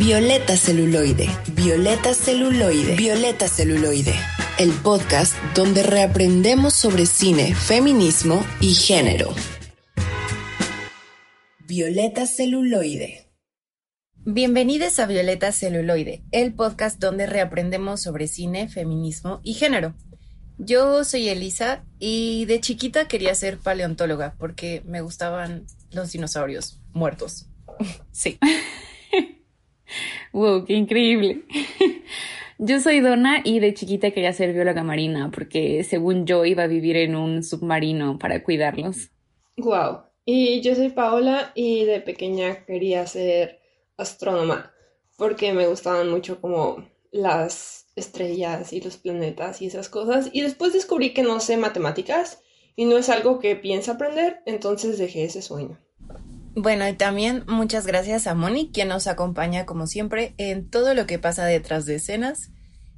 Violeta Celuloide, Violeta Celuloide, Violeta Celuloide, el podcast donde reaprendemos sobre cine, feminismo y género. Violeta Celuloide. Bienvenidos a Violeta Celuloide, el podcast donde reaprendemos sobre cine, feminismo y género. Yo soy Elisa y de chiquita quería ser paleontóloga porque me gustaban los dinosaurios muertos. sí. wow, qué increíble. Yo soy Donna y de chiquita quería ser bióloga marina porque según yo iba a vivir en un submarino para cuidarlos. Wow. Y yo soy Paola y de pequeña quería ser astrónoma porque me gustaban mucho como las estrellas y los planetas y esas cosas. Y después descubrí que no sé matemáticas y no es algo que pienso aprender, entonces dejé ese sueño. Bueno, y también muchas gracias a Moni, quien nos acompaña como siempre en todo lo que pasa detrás de escenas.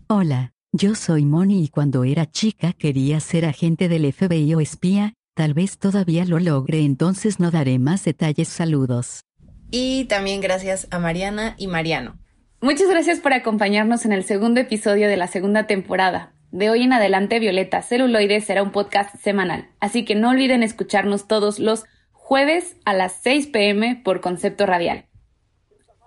Hola, yo soy Moni y cuando era chica quería ser agente del FBI o espía, tal vez todavía lo logre, entonces no daré más detalles. Saludos. Y también gracias a Mariana y Mariano. Muchas gracias por acompañarnos en el segundo episodio de la segunda temporada. De hoy en adelante, Violeta Celuloide será un podcast semanal, así que no olviden escucharnos todos los jueves a las 6 pm por concepto radial.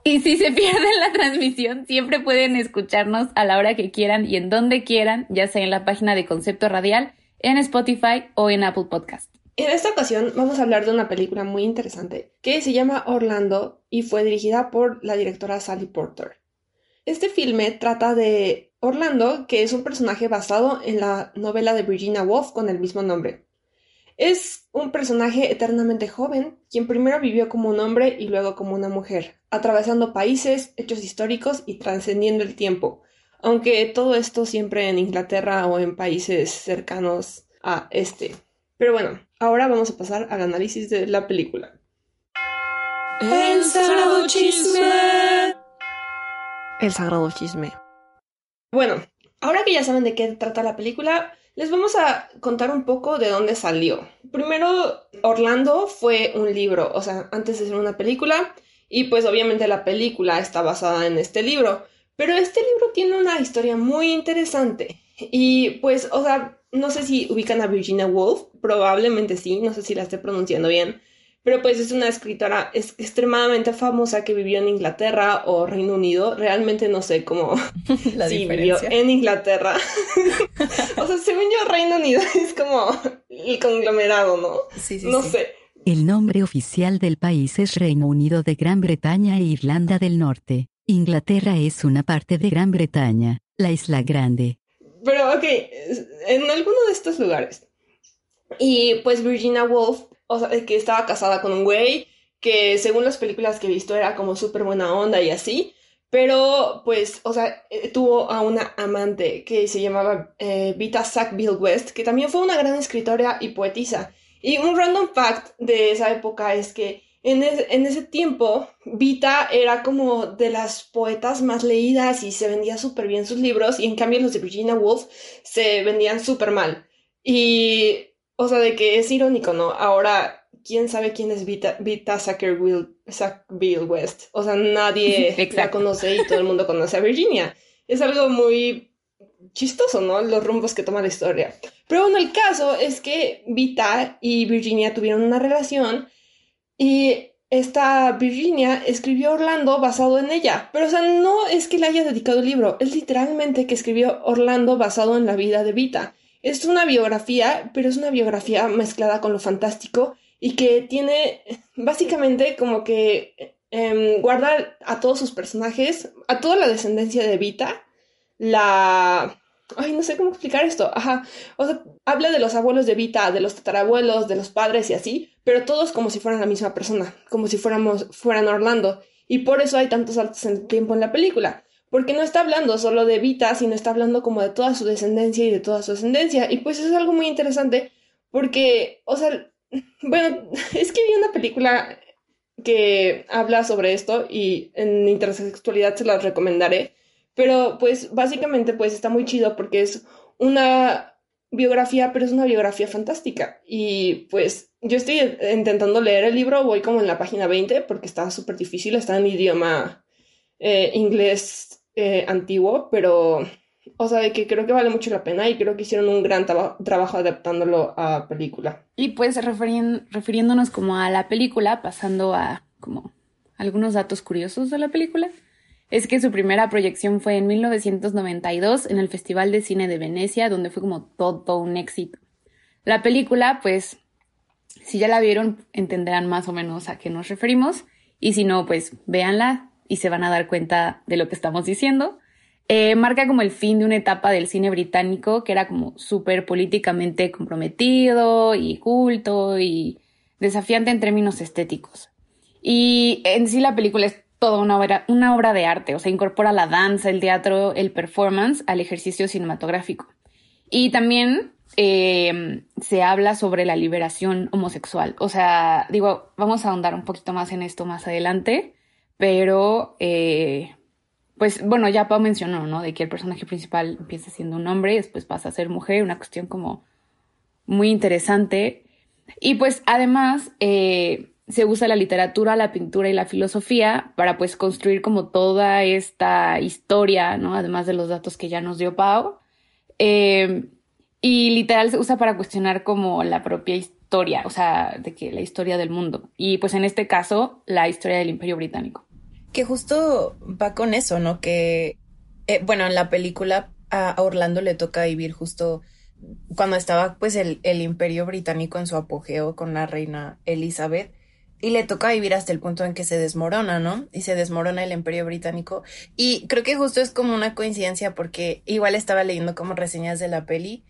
Y si se pierden la transmisión, siempre pueden escucharnos a la hora que quieran y en donde quieran, ya sea en la página de Concepto Radial, en Spotify o en Apple Podcast. En esta ocasión vamos a hablar de una película muy interesante que se llama Orlando y fue dirigida por la directora Sally Porter. Este filme trata de Orlando, que es un personaje basado en la novela de Virginia Woolf con el mismo nombre. Es un personaje eternamente joven, quien primero vivió como un hombre y luego como una mujer, atravesando países, hechos históricos y trascendiendo el tiempo, aunque todo esto siempre en Inglaterra o en países cercanos a este. Pero bueno, ahora vamos a pasar al análisis de la película. El sagrado chisme. El sagrado chisme. Bueno, ahora que ya saben de qué trata la película, les vamos a contar un poco de dónde salió. Primero, Orlando fue un libro, o sea, antes de ser una película, y pues obviamente la película está basada en este libro. Pero este libro tiene una historia muy interesante. Y pues, o sea, no sé si ubican a Virginia Woolf, probablemente sí, no sé si la esté pronunciando bien pero pues es una escritora extremadamente famosa que vivió en Inglaterra o Reino Unido. Realmente no sé cómo La sí, diferencia. vivió en Inglaterra. o sea, según yo, Reino Unido es como el conglomerado, ¿no? Sí, sí, no sí. sé. El nombre oficial del país es Reino Unido de Gran Bretaña e Irlanda del Norte. Inglaterra es una parte de Gran Bretaña, la isla grande. Pero ok, en alguno de estos lugares. Y pues Virginia Woolf, o sea, que estaba casada con un güey que según las películas que he visto era como súper buena onda y así. Pero pues, o sea, eh, tuvo a una amante que se llamaba eh, Vita Sackville West, que también fue una gran escritora y poetisa. Y un random fact de esa época es que en, en ese tiempo Vita era como de las poetas más leídas y se vendía súper bien sus libros y en cambio los de Virginia Woolf se vendían súper mal. Y, o sea, de que es irónico, ¿no? Ahora, ¿quién sabe quién es Vita, Vita Sackville West? O sea, nadie la conoce y todo el mundo conoce a Virginia. Es algo muy chistoso, ¿no? Los rumbos que toma la historia. Pero bueno, el caso es que Vita y Virginia tuvieron una relación y esta Virginia escribió Orlando basado en ella. Pero, o sea, no es que le haya dedicado el libro, es literalmente que escribió Orlando basado en la vida de Vita. Es una biografía, pero es una biografía mezclada con lo fantástico y que tiene básicamente como que em, guarda a todos sus personajes, a toda la descendencia de Vita, la... Ay, no sé cómo explicar esto. Ajá. O sea, habla de los abuelos de Vita, de los tatarabuelos, de los padres y así, pero todos como si fueran la misma persona, como si fuéramos, fueran Orlando. Y por eso hay tantos saltos en el tiempo en la película. Porque no está hablando solo de Vita, sino está hablando como de toda su descendencia y de toda su ascendencia. Y pues es algo muy interesante porque, o sea, bueno, es que vi una película que habla sobre esto y en intersexualidad se las recomendaré. Pero pues básicamente pues está muy chido porque es una biografía, pero es una biografía fantástica. Y pues yo estoy intentando leer el libro, voy como en la página 20 porque está súper difícil, está en idioma eh, inglés eh, antiguo, pero, o sea, de que creo que vale mucho la pena y creo que hicieron un gran trabajo adaptándolo a película. Y pues refiriéndonos como a la película, pasando a como algunos datos curiosos de la película, es que su primera proyección fue en 1992 en el Festival de Cine de Venecia, donde fue como todo un éxito. La película, pues, si ya la vieron, entenderán más o menos a qué nos referimos, y si no, pues véanla y se van a dar cuenta de lo que estamos diciendo. Eh, marca como el fin de una etapa del cine británico que era como súper políticamente comprometido y culto y desafiante en términos estéticos. Y en sí la película es toda una obra, una obra de arte, o sea, incorpora la danza, el teatro, el performance al ejercicio cinematográfico. Y también eh, se habla sobre la liberación homosexual. O sea, digo, vamos a ahondar un poquito más en esto más adelante, pero eh, pues bueno, ya Pau mencionó, ¿no? De que el personaje principal empieza siendo un hombre después pasa a ser mujer, una cuestión como muy interesante. Y pues además eh, se usa la literatura, la pintura y la filosofía para pues construir como toda esta historia, ¿no? Además de los datos que ya nos dio Pau. Eh, y literal se usa para cuestionar como la propia historia, o sea, de que la historia del mundo. Y pues en este caso, la historia del Imperio Británico. Que justo va con eso, ¿no? Que, eh, bueno, en la película a Orlando le toca vivir justo cuando estaba pues el, el, imperio británico en su apogeo con la reina Elizabeth y le toca vivir hasta el punto en que se desmorona, ¿no? Y se desmorona el imperio británico y creo que justo es como una coincidencia porque igual estaba leyendo como reseñas de la peli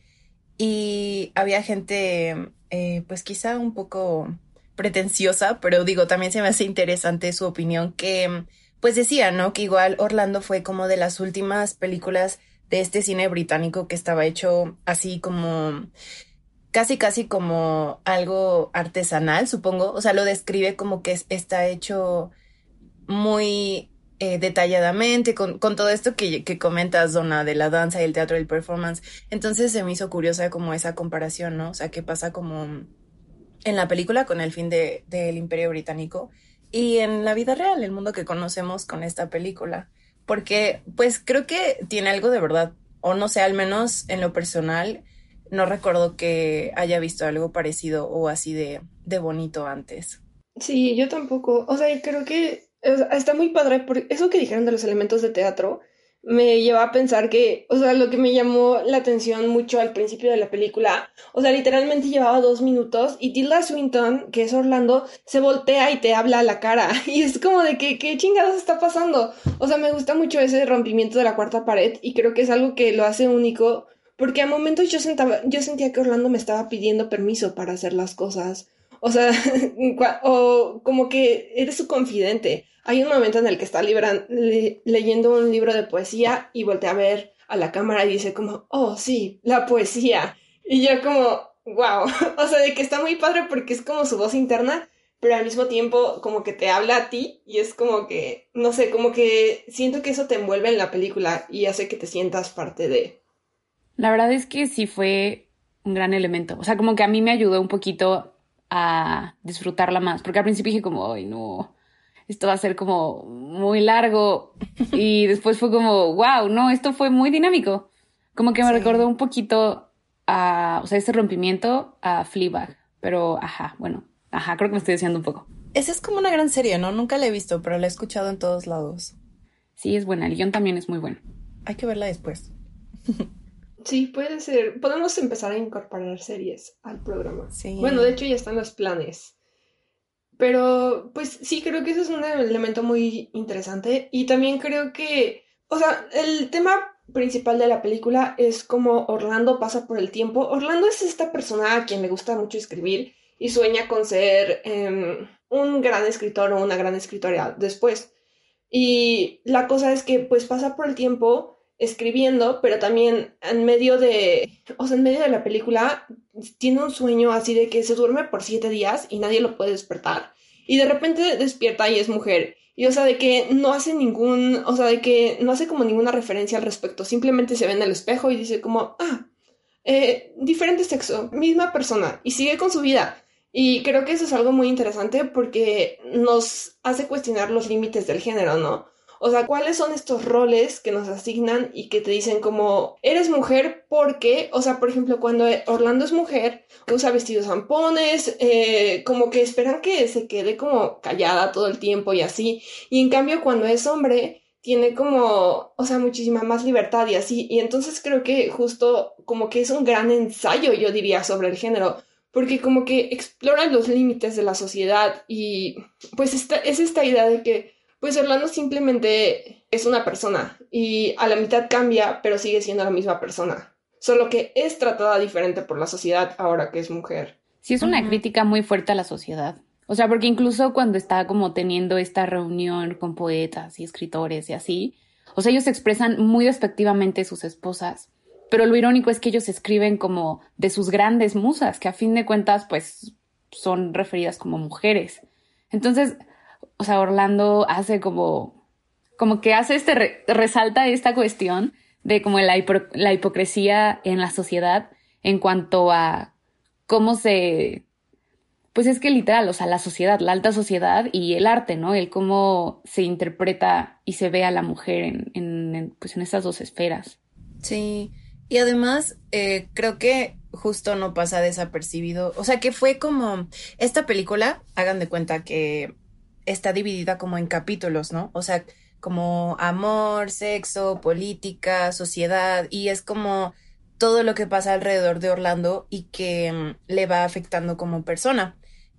y había gente eh, pues quizá un poco pretenciosa, pero digo, también se me hace interesante su opinión que pues decía, ¿no? Que igual Orlando fue como de las últimas películas de este cine británico que estaba hecho así como casi casi como algo artesanal, supongo. O sea, lo describe como que está hecho muy eh, detalladamente con, con, todo esto que, que comentas, Donna, de la danza y el teatro y el performance. Entonces se me hizo curiosa como esa comparación, ¿no? O sea, qué pasa como en la película con el fin del de, Imperio Británico y en la vida real, el mundo que conocemos con esta película. Porque, pues, creo que tiene algo de verdad, o no sé, al menos en lo personal, no recuerdo que haya visto algo parecido o así de, de bonito antes. Sí, yo tampoco. O sea, creo que está muy padre por eso que dijeron de los elementos de teatro me lleva a pensar que, o sea, lo que me llamó la atención mucho al principio de la película, o sea, literalmente llevaba dos minutos y Tilda Swinton, que es Orlando, se voltea y te habla a la cara. Y es como de que, ¿qué chingados está pasando? O sea, me gusta mucho ese rompimiento de la cuarta pared y creo que es algo que lo hace único, porque a momentos yo, sentaba, yo sentía que Orlando me estaba pidiendo permiso para hacer las cosas. O sea, o como que eres su confidente. Hay un momento en el que está leyendo un libro de poesía y voltea a ver a la cámara y dice como, oh, sí, la poesía. Y yo como, wow, o sea, de que está muy padre porque es como su voz interna, pero al mismo tiempo como que te habla a ti y es como que, no sé, como que siento que eso te envuelve en la película y hace que te sientas parte de. La verdad es que sí fue un gran elemento, o sea, como que a mí me ayudó un poquito a disfrutarla más, porque al principio dije como, ay, no, esto va a ser como muy largo. Y después fue como, wow, no, esto fue muy dinámico. Como que me recordó un poquito a, o sea, ese rompimiento a Fleabag. Pero, ajá, bueno, ajá, creo que me estoy diciendo un poco. Esa es como una gran serie, ¿no? Nunca la he visto, pero la he escuchado en todos lados. Sí, es buena. El guion también es muy bueno. Hay que verla después. Sí, puede ser. Podemos empezar a incorporar series al programa. Sí. Bueno, de hecho ya están los planes. Pero pues sí, creo que eso es un elemento muy interesante y también creo que, o sea, el tema principal de la película es como Orlando pasa por el tiempo. Orlando es esta persona a quien le gusta mucho escribir y sueña con ser em, un gran escritor o una gran escritora después. Y la cosa es que pues pasa por el tiempo escribiendo, pero también en medio de, o sea, en medio de la película tiene un sueño así de que se duerme por siete días y nadie lo puede despertar. Y de repente despierta y es mujer. Y o sea, de que no hace ningún, o sea, de que no hace como ninguna referencia al respecto. Simplemente se ve en el espejo y dice como, ah, eh, diferente sexo, misma persona. Y sigue con su vida. Y creo que eso es algo muy interesante porque nos hace cuestionar los límites del género, ¿no? O sea, ¿cuáles son estos roles que nos asignan y que te dicen como, eres mujer porque, o sea, por ejemplo, cuando Orlando es mujer, que usa vestidos zampones, eh, como que esperan que se quede como callada todo el tiempo y así. Y en cambio, cuando es hombre, tiene como, o sea, muchísima más libertad y así. Y entonces creo que justo como que es un gran ensayo, yo diría, sobre el género, porque como que explora los límites de la sociedad y pues es esta idea de que pues Orlando simplemente es una persona y a la mitad cambia, pero sigue siendo la misma persona. Solo que es tratada diferente por la sociedad ahora que es mujer. Sí, es una crítica muy fuerte a la sociedad. O sea, porque incluso cuando está como teniendo esta reunión con poetas y escritores y así, o sea, ellos expresan muy despectivamente sus esposas. Pero lo irónico es que ellos escriben como de sus grandes musas, que a fin de cuentas, pues, son referidas como mujeres. Entonces, o sea, Orlando hace como, como que hace este, resalta esta cuestión de como la, la hipocresía en la sociedad en cuanto a cómo se pues es que literal, o sea, la sociedad, la alta sociedad y el arte, ¿no? El cómo se interpreta y se ve a la mujer en, en, pues en esas dos esferas. Sí, y además eh, creo que justo no pasa desapercibido, o sea, que fue como esta película, hagan de cuenta que está dividida como en capítulos, ¿no? O sea, como amor, sexo, política, sociedad, y es como todo lo que pasa alrededor de Orlando y que mm, le va afectando como persona.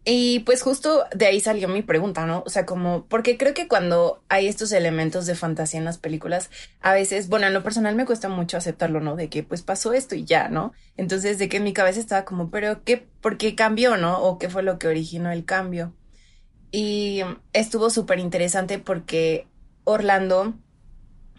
Y pues justo de ahí salió mi pregunta, ¿no? O sea, como, porque creo que cuando hay estos elementos de fantasía en las películas, a veces, bueno, en lo personal me cuesta mucho aceptarlo, ¿no? De que pues pasó esto y ya, ¿no? Entonces, de que en mi cabeza estaba como, pero ¿qué, por qué cambió, ¿no? O qué fue lo que originó el cambio. Y estuvo súper interesante porque Orlando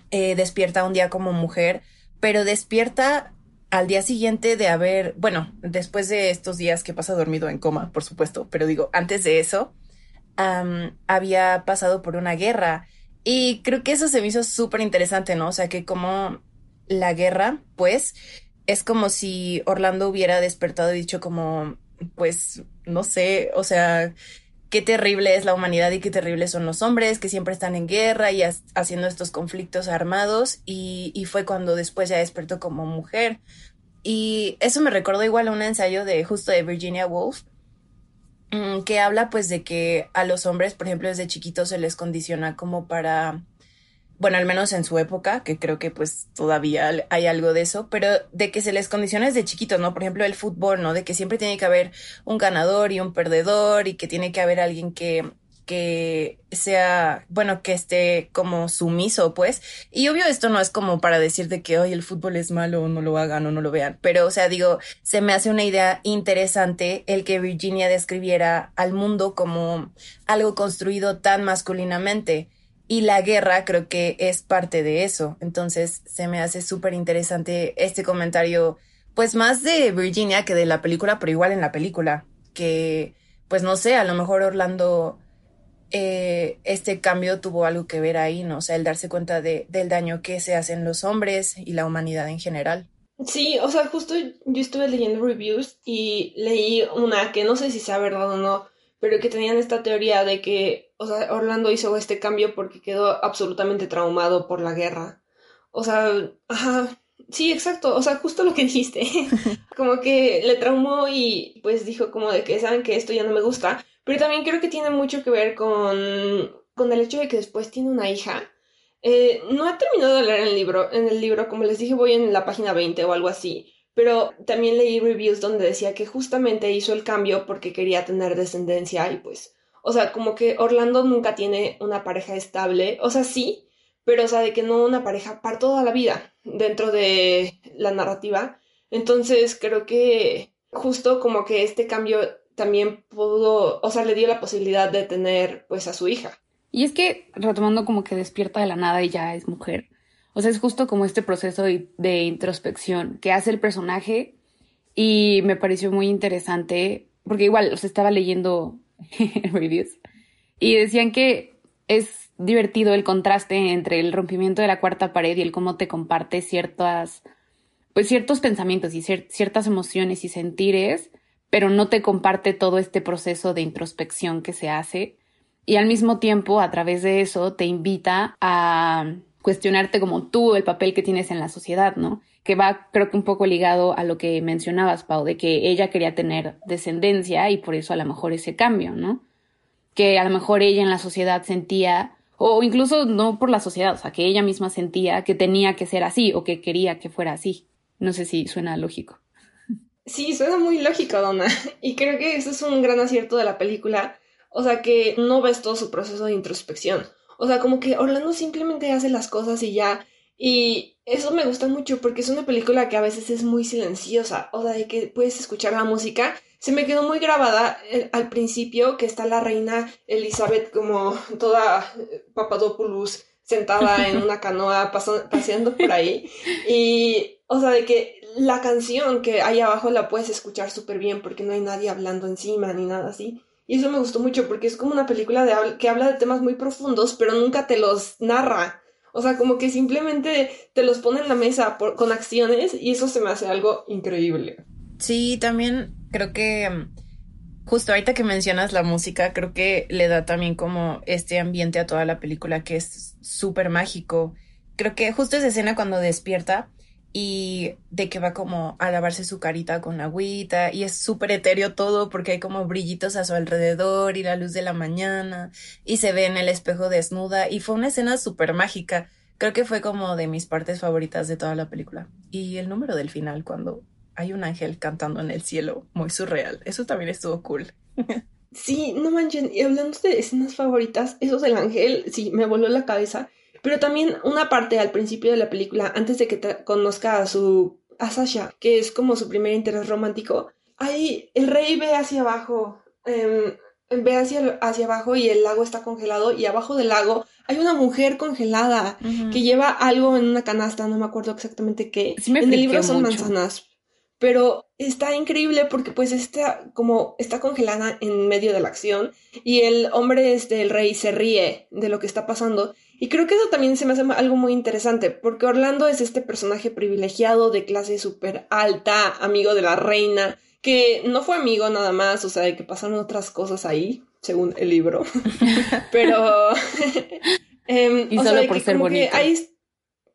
eh, despierta un día como mujer, pero despierta al día siguiente de haber, bueno, después de estos días que pasa dormido en coma, por supuesto, pero digo, antes de eso, había pasado por una guerra. Y creo que eso se me hizo súper interesante, ¿no? O sea, que como la guerra, pues, es como si Orlando hubiera despertado y dicho como, pues, no sé, o sea, qué terrible es la humanidad y qué terribles son los hombres que siempre están en guerra y haciendo estos conflictos armados y, fue cuando después ya despertó como mujer. Y eso me recordó igual a un ensayo de justo de Virginia Woolf mm, que habla pues de que a los hombres, por ejemplo, desde chiquitos se les condiciona como para bueno, al menos en su época, que creo que pues todavía hay algo de eso, pero de que se les condiciona desde chiquitos, ¿no? Por ejemplo, el fútbol, ¿no? De que siempre tiene que haber un ganador y un perdedor y que tiene que haber alguien que que sea, bueno, que esté como sumiso, pues. Y obvio esto no es como para decir de que hoy el fútbol es malo no lo hagan o no lo vean, pero o sea, digo, se me hace una idea interesante el que Virginia describiera al mundo como algo construido tan masculinamente y la guerra creo que es parte de eso. Entonces se me hace súper interesante este comentario, pues más de Virginia que de la película, pero igual en la película, que pues no sé, a lo mejor Orlando, eh, este cambio tuvo algo que ver ahí, ¿no? O sea, el darse cuenta de, del daño que se hacen los hombres y la humanidad en general. Sí, o sea, justo yo estuve leyendo reviews y leí una que no sé si sea verdad o no, pero que tenían esta teoría de que, o sea, Orlando hizo este cambio porque quedó absolutamente traumado por la guerra. O sea, ajá, sí, exacto, o sea, justo lo que dijiste. como que le traumó y pues dijo como de que saben que esto ya no me gusta, pero también creo que tiene mucho que ver con, con el hecho de que después tiene una hija. Eh, no he terminado de leer el libro, en el libro, como les dije, voy en la página 20 o algo así pero también leí reviews donde decía que justamente hizo el cambio porque quería tener descendencia y pues, o sea, como que Orlando nunca tiene una pareja estable, o sea, sí, pero o sea, de que no una pareja para toda la vida dentro de la narrativa. Entonces creo que justo como que este cambio también pudo, o sea, le dio la posibilidad de tener pues a su hija. Y es que retomando como que despierta de la nada y ya es mujer. O sea, es justo como este proceso de, introspección que hace el personaje y me pareció muy interesante porque igual os estaba leyendo reviews y decían que es divertido el contraste entre el rompimiento de la cuarta pared y el cómo te comparte ciertas pues ciertos pensamientos y ciertas emociones y sentires, pero no te comparte todo este proceso de introspección que se hace y al mismo tiempo a través de eso te invita a cuestionarte como tú el papel que tienes en la sociedad, ¿no? Que va creo que un poco ligado a lo que mencionabas, Pau, de que ella quería tener descendencia y por eso a lo mejor ese cambio, ¿no? Que a lo mejor ella en la sociedad sentía, o incluso no por la sociedad, o sea, que ella misma sentía que tenía que ser así o que quería que fuera así. No sé si suena lógico. Sí, suena muy lógico, Donna. Y creo que eso es un gran acierto de la película. O sea, que no ves todo su proceso de introspección. O sea, como que Orlando simplemente hace las cosas y ya. Y eso me gusta mucho porque es una película que a veces es muy silenciosa. O sea, de que puedes escuchar la música. Se me quedó muy grabada eh, al principio que está la reina Elizabeth como toda eh, Papadopoulos sentada en una canoa paseando por ahí. Y, o sea, de que la canción que hay abajo la puedes escuchar súper bien porque no hay nadie hablando encima ni nada así. Y eso me gustó mucho porque es como una película de, que habla de temas muy profundos, pero nunca te los narra. O sea, como que simplemente te los pone en la mesa con acciones y eso se me hace algo increíble. Sí, también creo que mm, justo ahorita que mencionas la música, creo que le da también como este ambiente a toda la película que es súper mágico. Creo que justo esa escena cuando despierta y de que va como a lavarse su carita con agüita y es súper etéreo todo porque hay como brillitos a su alrededor y la luz de la mañana y se ve en el espejo desnuda y fue una escena súper mágica. Creo que fue como de mis partes favoritas de toda la película. Y el número del final cuando hay un ángel cantando en el cielo, muy surreal. Eso también estuvo cool. sí, no manchen, y hablando de escenas favoritas, eso del ángel, sí, me voló la cabeza pero también una parte al principio de la película, antes de que conozca a su a Sasha, que es como su primer interés romántico, ahí el rey ve hacia abajo, em, ve hacia, hacia abajo y el lago está congelado y abajo del lago hay una mujer congelada que lleva algo en una canasta, no me acuerdo exactamente qué. en el libro son manzanas, pero está increíble porque pues está como está congelada en medio de la acción y el hombre este el rey se ríe de lo que está pasando y creo que eso también se me hace algo muy interesante, porque Orlando es este personaje privilegiado de clase súper alta, amigo de la reina, que no fue amigo nada más, o sea, de que pasaron otras cosas ahí, según el libro. Pero... Em, y solo por ser bonito.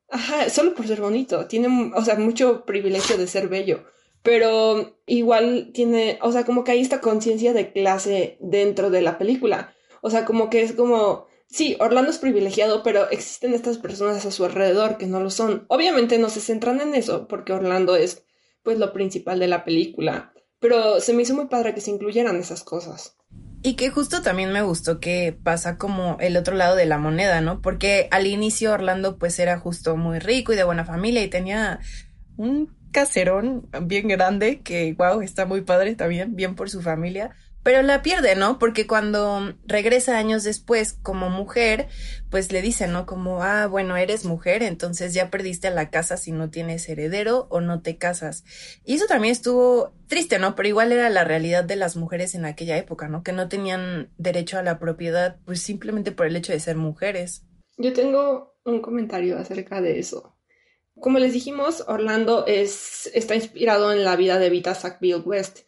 Ajá, solo por ser bonito. Tiene, o sea, mucho privilegio de ser bello. Pero igual tiene, o sea, como que hay esta conciencia de clase dentro de la película. O sea, como que es como Sí, Orlando es privilegiado, pero existen estas personas a su alrededor que no lo son. Obviamente no se centran en eso, porque Orlando es pues lo principal de la película. Pero se me hizo muy padre que se incluyeran esas cosas. Y que justo también me gustó que pasa como el otro lado de la moneda, ¿no? Porque al inicio Orlando pues era justo muy rico y de buena familia y tenía un caserón bien grande que, wow, está muy padre también, bien por su familia pero la pierde, ¿no? Porque cuando regresa años después como mujer, pues le dicen, ¿no? Como, ah, bueno, eres mujer, entonces ya perdiste la casa si no tienes heredero o no te casas. Y eso también estuvo triste, ¿no? Pero igual era la realidad de las mujeres en aquella época, ¿no? Que no tenían derecho a la propiedad, pues simplemente por el hecho de ser mujeres. Yo tengo un comentario acerca de eso. Como les dijimos, Orlando es, está inspirado en la vida de Vita Sackville West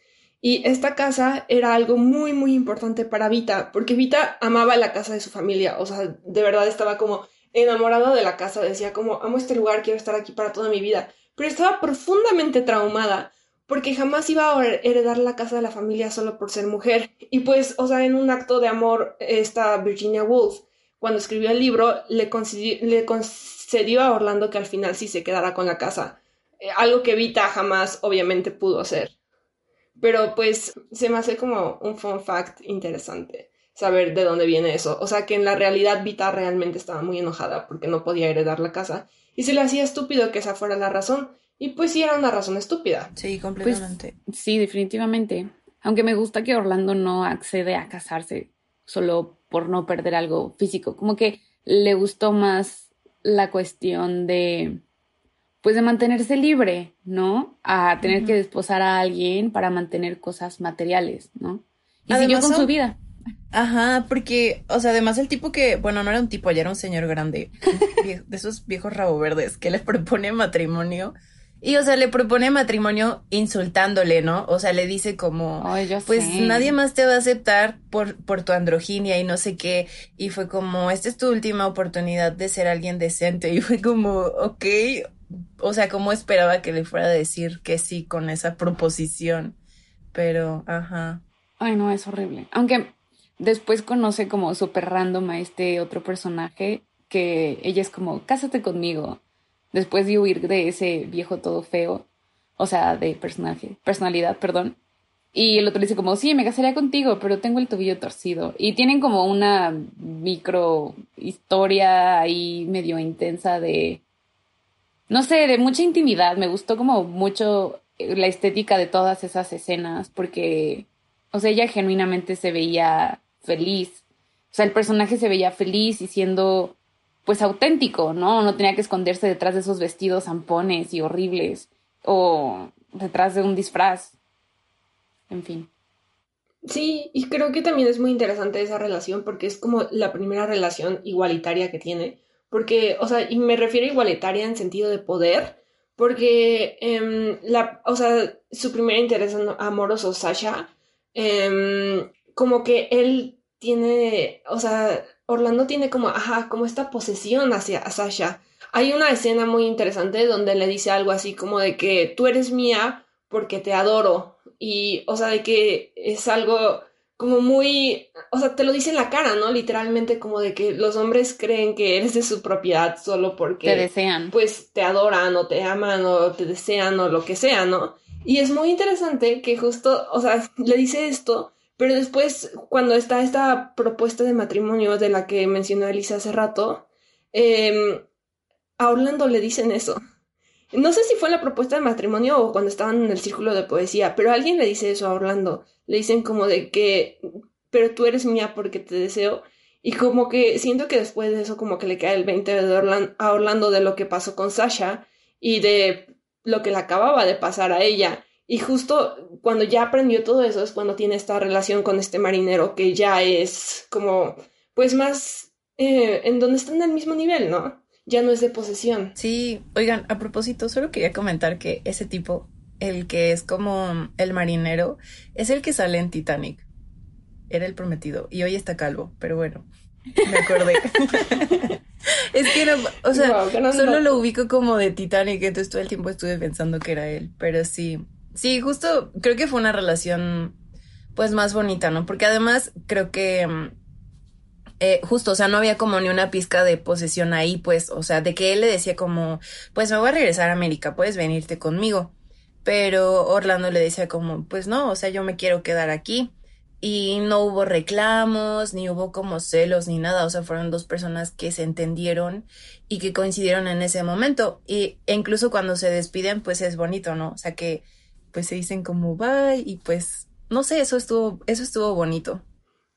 y esta casa era algo muy, muy importante para Vita, porque Vita amaba la casa de su familia, o sea, de verdad estaba como enamorada de la casa, decía como, amo este lugar, quiero estar aquí para toda mi vida, pero estaba profundamente traumada, porque jamás iba a heredar la casa de la familia solo por ser mujer. Y pues, o sea, en un acto de amor, esta Virginia Woolf, cuando escribió el libro, le, le concedió a Orlando que al final sí se quedara con la casa, eh, algo que Vita jamás obviamente pudo hacer. Pero pues se me hace como un fun fact interesante saber de dónde viene eso. O sea que en la realidad Vita realmente estaba muy enojada porque no podía heredar la casa y se le hacía estúpido que esa fuera la razón. Y pues sí era una razón estúpida. Sí, completamente. Pues, sí, definitivamente. Aunque me gusta que Orlando no accede a casarse solo por no perder algo físico. Como que le gustó más la cuestión de pues de mantenerse libre, ¿no? A tener que desposar a alguien para mantener cosas materiales, ¿no? Y siguió con su vida. Ajá, porque, o sea, además el tipo que, bueno, no era un tipo, ya era un señor grande, de esos viejos rabo verdes que le propone matrimonio Y, o sea, le propone matrimonio insultándole, ¿no? O sea, le dice como, pues nadie más te va a aceptar por, por tu androginia y no sé qué. Y fue como, esta es tu última oportunidad de ser alguien decente. Y fue como, ok, o sea, como esperaba que le fuera a decir que sí con esa proposición. Pero, ajá. Ay, no, es horrible. Aunque después conoce como súper random a este otro personaje que ella es como, cásate conmigo. Después de huir de ese viejo todo feo, o sea, de personaje, personalidad, perdón. Y el otro dice como, sí, me casaría contigo, pero tengo el tobillo torcido. Y tienen como una micro historia ahí medio intensa de, no sé, de mucha intimidad. Me gustó como mucho la estética de todas esas escenas porque, o sea, ella genuinamente se veía feliz. O sea, el personaje se veía feliz y siendo, pues, auténtico, ¿no? No tenía que esconderse detrás de esos vestidos zampones y horribles o detrás de un disfraz. En fin. Sí, y creo que también es muy interesante esa relación porque es como la primera relación igualitaria que tiene. Porque, o sea, y me refiero a igualitaria en sentido de poder, porque, eh, la, o sea, su primer interés amoroso, Sasha, eh, como que él tiene, o sea, Orlando tiene como, ajá, como esta posesión hacia Sasha. Hay una escena muy interesante donde le dice algo así como de que tú eres mía porque te adoro. Y, o sea, de que es algo como muy, o sea, te lo dice en la cara, ¿no? Literalmente como de que los hombres creen que eres de su propiedad solo porque... Te desean. Pues te adoran o te aman o te desean o lo que sea, ¿no? Y es muy interesante que justo, o sea, le dice esto, pero después cuando está esta propuesta de matrimonio de la que mencionó Elisa hace rato, eh, a Orlando le dicen eso. No sé si fue la propuesta de matrimonio o cuando estaban en el círculo de poesía, pero alguien le dice eso a Orlando. Le dicen como de que, pero tú eres mía porque te deseo. Y como que siento que después de eso como que le cae el 20 de a Orlando de lo que pasó con Sasha y de lo que le acababa de pasar a ella. Y justo cuando ya aprendió todo eso es cuando tiene esta relación con este marinero que ya es como, pues más, eh, en donde están al mismo nivel, ¿no? Ya no es de posesión. Sí, oigan, a propósito, solo quería comentar que ese tipo, el que es como el marinero, es el que sale en Titanic. Era el prometido y hoy está calvo, pero bueno, me acordé. es que no, o sea, solo lo ubico como de Titanic, entonces todo el tiempo estuve pensando que era él, pero sí. Sí, justo creo que fue una relación pues más bonita, ¿no? Porque además creo que mm, eh, justo, o sea, no había como ni una pizca de posesión ahí, pues, o sea, de que él le decía como, pues me voy a regresar a América, puedes venirte conmigo. Pero Orlando le decía como, pues no, o sea, yo me quiero quedar aquí. Y no hubo reclamos, ni hubo como celos, ni nada. O sea, fueron dos personas que se entendieron y que coincidieron en ese momento. Y e incluso cuando se despiden, pues es bonito, ¿no? O sea, que pues se dicen como bye y pues, no sé, eso estuvo, eso estuvo bonito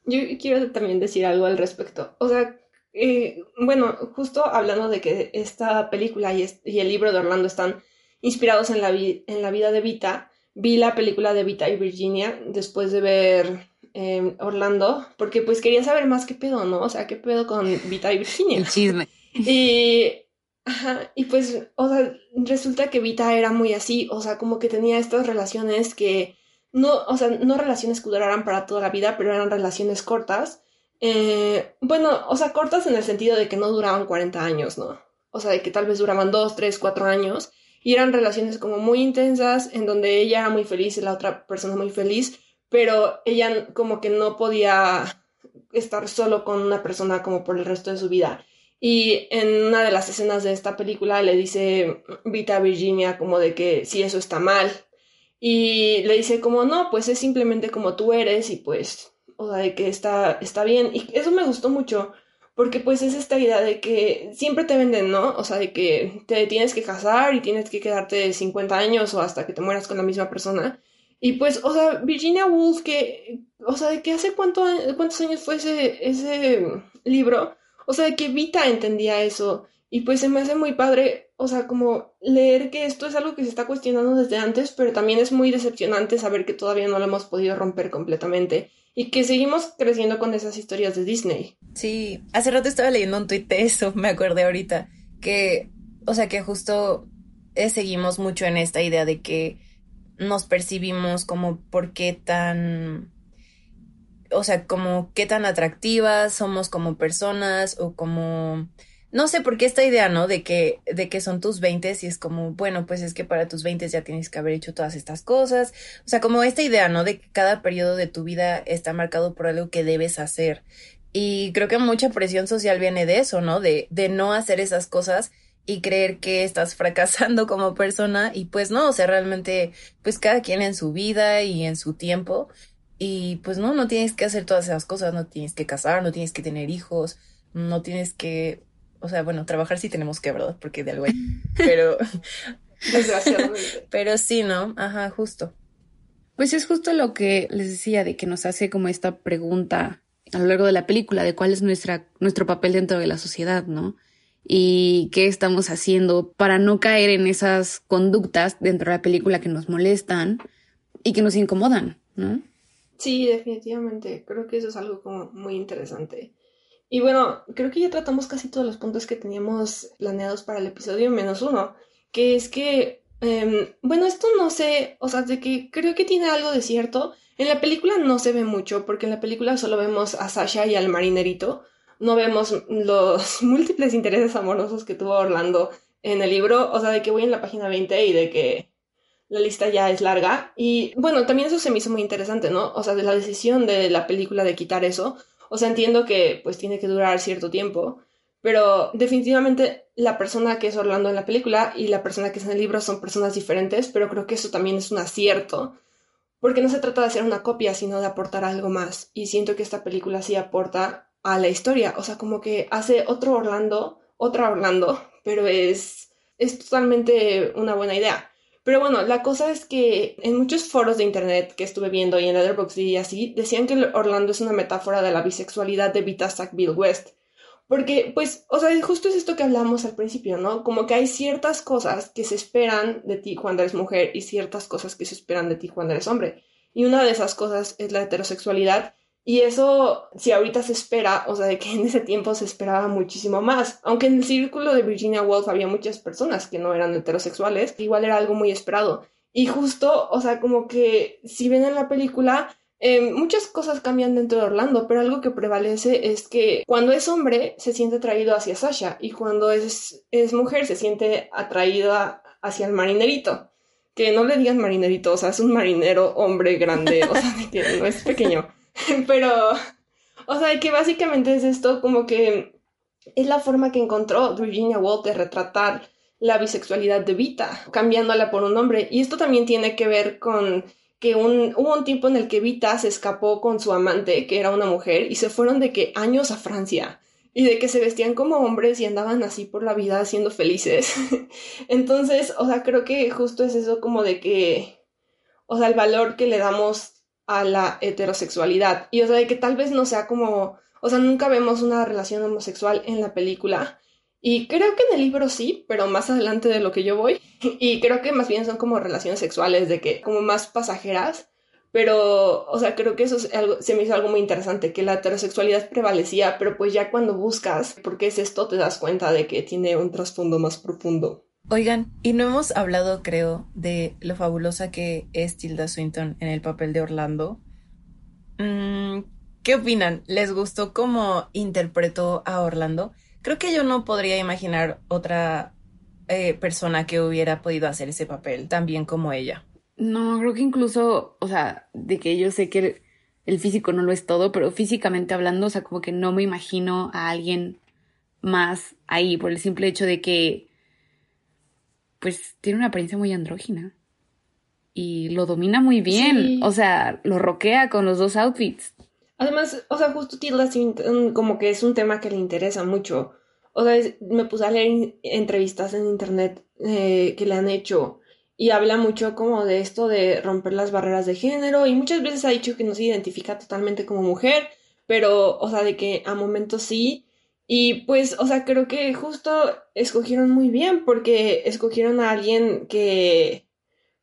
yo quiero también decir algo al respecto. O sea, eh, bueno, justo hablando de que esta película y, el libro de Orlando están inspirados en la, en la vida de Vita, vi la película de Vita y Virginia después de ver em, Orlando, porque pues quería saber más qué pedo, ¿no? O sea, qué pedo con Vita y Virginia. El chisme. Y, ajá, y pues, o sea, resulta que Vita era muy así, o sea, como que tenía estas relaciones que no, o sea, no relaciones que duraran para toda la vida, pero eran relaciones cortas. Eh, bueno, o sea, cortas en el sentido de que no duraban 40 años, ¿no? O sea, de que tal vez duraban 2, 3, 4 años. Y eran relaciones como muy intensas, en donde ella era muy feliz y la otra persona muy feliz, pero ella como que no podía estar solo con una persona como por el resto de su vida. Y en una de las escenas de esta película le dice Vita Virginia como de que si eso está mal, y le dice como, no, pues es simplemente como tú eres y pues, o sea, de que está, está bien. Y eso me gustó mucho, porque pues es esta idea de que siempre te venden, ¿no? O sea, de que te tienes que casar y tienes que quedarte 50 años o hasta que te mueras con la misma persona. Y pues, o sea, Virginia Woolf, que, o sea, de que hace cuánto, cuántos años fue ese, ese libro, o sea, de que Vita entendía eso. Y pues se me hace muy padre, o sea, como leer que esto es algo que se está cuestionando desde antes, pero también es muy decepcionante saber que todavía no lo hemos podido romper completamente y que seguimos creciendo con esas historias de Disney. Sí, hace rato estaba leyendo un tuit de eso, me acordé ahorita, que, o sea, que justo eh, seguimos mucho en esta idea de que nos percibimos como por qué tan, o sea, como qué tan atractivas somos como personas o como, no sé por qué esta idea, ¿no? De que, de que son tus 20 y es como, bueno, pues es que para tus 20 ya tienes que haber hecho todas estas cosas. O sea, como esta idea, ¿no? De que cada periodo de tu vida está marcado por algo que debes hacer. Y creo que mucha presión social viene de eso, ¿no? De, de no hacer esas cosas y creer que estás fracasando como persona y pues no, o sea, realmente pues cada quien en su vida y en su tiempo y pues no, no tienes que hacer todas esas cosas, no tienes que casar, no tienes que tener hijos, no tienes que, o sea, bueno, trabajar sí tenemos que, ¿verdad? Porque de algo hay, pero Desgraciadamente. pero sí, ¿no? Ajá, justo. Pues es justo lo que les decía de que nos hace como esta pregunta a lo largo de la película de cuál es nuestra, nuestro papel dentro de la sociedad, ¿no? Y qué estamos haciendo para no caer en esas conductas dentro de la película que nos molestan y que nos incomodan, ¿no? Sí, definitivamente. Creo que eso es algo como muy interesante. Y bueno, creo que ya tratamos casi todos los puntos que teníamos planeados para el episodio, menos uno, que es que, em, bueno, esto no sé, o sea, de que creo que tiene algo de cierto. En la película no se ve mucho, porque en la película solo vemos a Sasha y al marinerito, no vemos los múltiples intereses amorosos que tuvo Orlando en el libro, o sea, de que voy en la página 20 y de que la lista ya es larga. Y bueno, también eso se me hizo muy interesante, ¿no? O sea, de la decisión de la película de quitar eso. O sea, entiendo que pues tiene que durar cierto tiempo, pero definitivamente la persona que es Orlando en la película y la persona que es en el libro son personas diferentes, pero creo que eso también es un acierto, porque no se trata de hacer una copia, sino de aportar algo más. Y siento que esta película sí aporta a la historia, o sea, como que hace otro Orlando, otra Orlando, pero es, es totalmente una buena idea. Pero bueno, la cosa es que en muchos foros de internet que estuve viendo y en Letterboxd y así, decían que Orlando es una metáfora de la bisexualidad de Vita Sackville West. Porque, pues, o sea, justo es esto que hablamos al principio, ¿no? Como que hay ciertas cosas que se esperan de ti cuando eres mujer y ciertas cosas que se esperan de ti cuando eres hombre. Y una de esas cosas es la heterosexualidad. Y eso, si ahorita se espera, o sea, de que en ese tiempo se esperaba muchísimo más. Aunque en el círculo de Virginia Woolf había muchas personas que no eran heterosexuales, igual era algo muy esperado. Y justo, o sea, como que si ven en la película, eh, muchas cosas cambian dentro de Orlando, pero algo que prevalece es que cuando es hombre se siente atraído hacia Sasha y cuando es, es mujer se siente atraída hacia el marinerito. Que no le digan marinerito, o sea, es un marinero hombre grande, o sea, que no es pequeño. Pero, o sea, que básicamente es esto como que es la forma que encontró Virginia Woolf de retratar la bisexualidad de Vita, cambiándola por un hombre. Y esto también tiene que ver con que un, hubo un tiempo en el que Vita se escapó con su amante, que era una mujer, y se fueron de que años a Francia. Y de que se vestían como hombres y andaban así por la vida siendo felices. Entonces, o sea, creo que justo es eso como de que, o sea, el valor que le damos a la heterosexualidad. Y o sea, de que tal vez no sea como, o sea, nunca vemos una relación homosexual en la película. Y creo que en el libro sí, pero más adelante de lo que yo voy. Y creo que más bien son como relaciones sexuales, de que como más pasajeras. Pero, o sea, creo que eso es algo, se me hizo algo muy interesante, que la heterosexualidad prevalecía, pero pues ya cuando buscas por qué es esto, te das cuenta de que tiene un trasfondo más profundo. Oigan, y no hemos hablado, creo, de lo fabulosa que es Tilda Swinton en el papel de Orlando. Mm, ¿Qué opinan? ¿Les gustó cómo interpretó a Orlando? Creo que yo no podría imaginar otra eh, persona que hubiera podido hacer ese papel tan bien como ella. No, creo que incluso, o sea, de que yo sé que el, el físico no lo es todo, pero físicamente hablando, o sea, como que no me imagino a alguien más ahí por el simple hecho de que, pues, tiene una apariencia muy andrógina. Y lo domina muy bien. Sí. O sea, lo roquea con los dos outfits. Además, o sea, justo Tilda Swinton como que es un tema que le interesa mucho. O sea, es- me puse a leer entrevistas en internet eh, que le han hecho y habla mucho como de esto de romper las barreras de género y muchas veces ha dicho que no se identifica totalmente como mujer, pero, o sea, de que a momentos sí. Y pues, o sea, creo que justo escogieron muy bien porque escogieron a alguien que,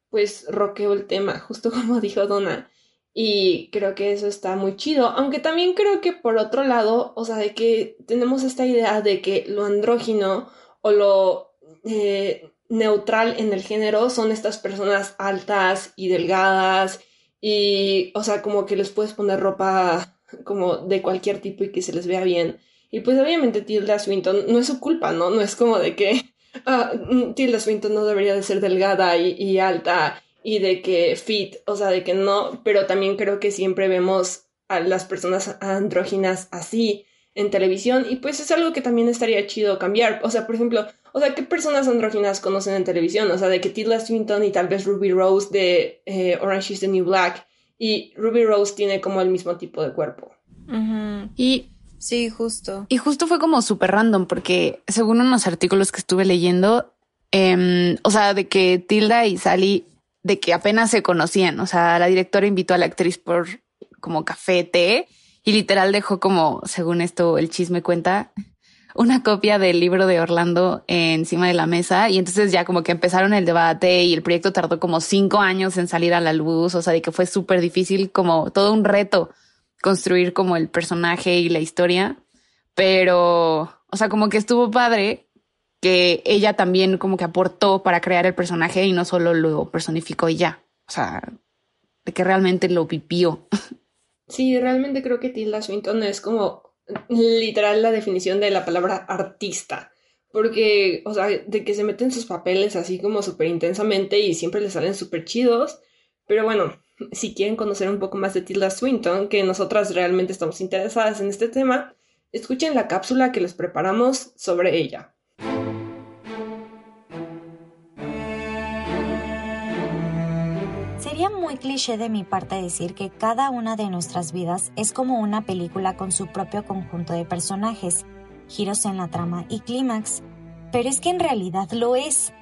pues, roqueó el tema, justo como dijo Donna. Y creo que eso está muy chido. Aunque también creo que por otro lado, o sea, de que tenemos esta idea de que lo andrógino o lo eh, neutral en el género son estas personas altas y delgadas y, o sea, como que les puedes poner ropa como de cualquier tipo y que se les vea bien. Y pues obviamente Tilda Swinton no es su culpa, ¿no? No es como de que ah, Tilda Swinton no debería de ser delgada y, alta y de que fit, o sea, de que no, pero también creo que siempre vemos a las personas andróginas así en televisión y pues es algo que también estaría chido cambiar. O sea, por ejemplo, o sea, ¿qué personas andróginas conocen en televisión? O sea, de que Tilda Swinton y tal vez Ruby Rose de eh, Orange is the New Black y Ruby Rose tiene como el mismo tipo de cuerpo. Y sí, justo. Y justo fue como súper random porque según unos artículos que estuve leyendo, em, o sea, de que Tilda y Sally, de que apenas se conocían, o sea, la directora invitó a la actriz por como café, té y literal dejó como, según esto, el chisme cuenta, una copia del libro de Orlando encima de la mesa y entonces ya como que empezaron el debate y el proyecto tardó como cinco años en salir a la luz, o sea, de que fue súper difícil, como todo un reto construir como el personaje y la historia, pero, o sea, como que estuvo padre que ella también como que aportó para crear el personaje y no solo lo personificó y ya, o sea, de que realmente lo vivió. Sí, realmente creo que Tilda Swinton es como literal la definición de la palabra artista. Porque, o sea, de que se meten sus papeles así como súper intensamente y siempre le salen súper chidos. Pero bueno, si quieren conocer un poco más de Tilda Swinton, que nosotras realmente estamos interesadas en este tema, escuchen la cápsula que les preparamos sobre ella. Sería muy cliché de mi parte decir que cada una de nuestras vidas es como una película con su propio conjunto de personajes, giros en la trama y clímax, pero es que en realidad lo es.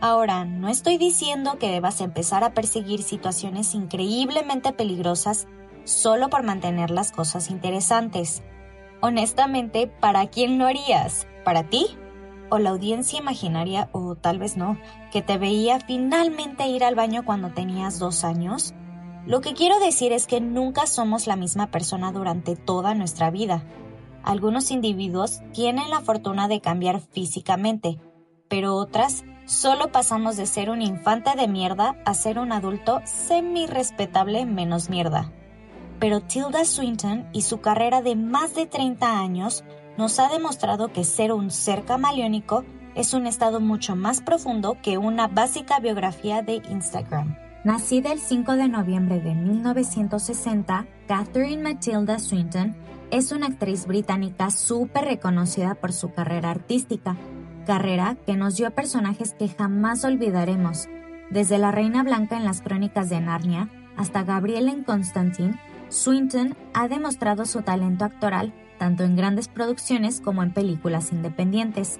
Ahora, no estoy diciendo que debas empezar a perseguir situaciones increíblemente peligrosas solo por mantener las cosas interesantes. Honestamente, ¿para quién lo harías? ¿Para ti? o la audiencia imaginaria, o tal vez no, que te veía finalmente ir al baño cuando tenías dos años? Lo que quiero decir es que nunca somos la misma persona durante toda nuestra vida. Algunos individuos tienen la fortuna de cambiar físicamente, pero otras solo pasamos de ser un infante de mierda a ser un adulto semi-respetable menos mierda. Pero Tilda Swinton y su carrera de más de 30 años nos ha demostrado que ser un ser camaleónico es un estado mucho más profundo que una básica biografía de Instagram. Nacida el 5 de noviembre de 1960, Catherine Matilda Swinton es una actriz británica súper reconocida por su carrera artística, carrera que nos dio personajes que jamás olvidaremos, desde la Reina Blanca en las Crónicas de Narnia hasta Gabriela en Constantine, Swinton ha demostrado su talento actoral tanto en grandes producciones como en películas independientes,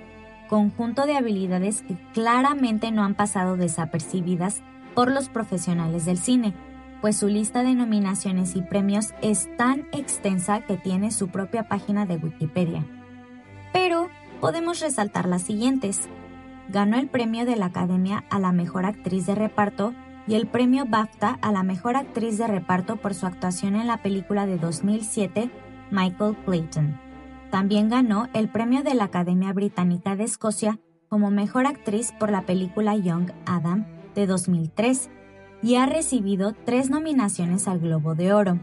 conjunto de habilidades que claramente no han pasado desapercibidas por los profesionales del cine, pues su lista de nominaciones y premios es tan extensa que tiene su propia página de Wikipedia. Pero podemos resaltar las siguientes. Ganó el premio de la Academia a la Mejor Actriz de Reparto y el premio BAFTA a la Mejor Actriz de Reparto por su actuación en la película de 2007 Michael Clayton. También ganó el premio de la Academia Británica de Escocia como mejor actriz por la película Young Adam de 2003 y ha recibido tres nominaciones al Globo de Oro.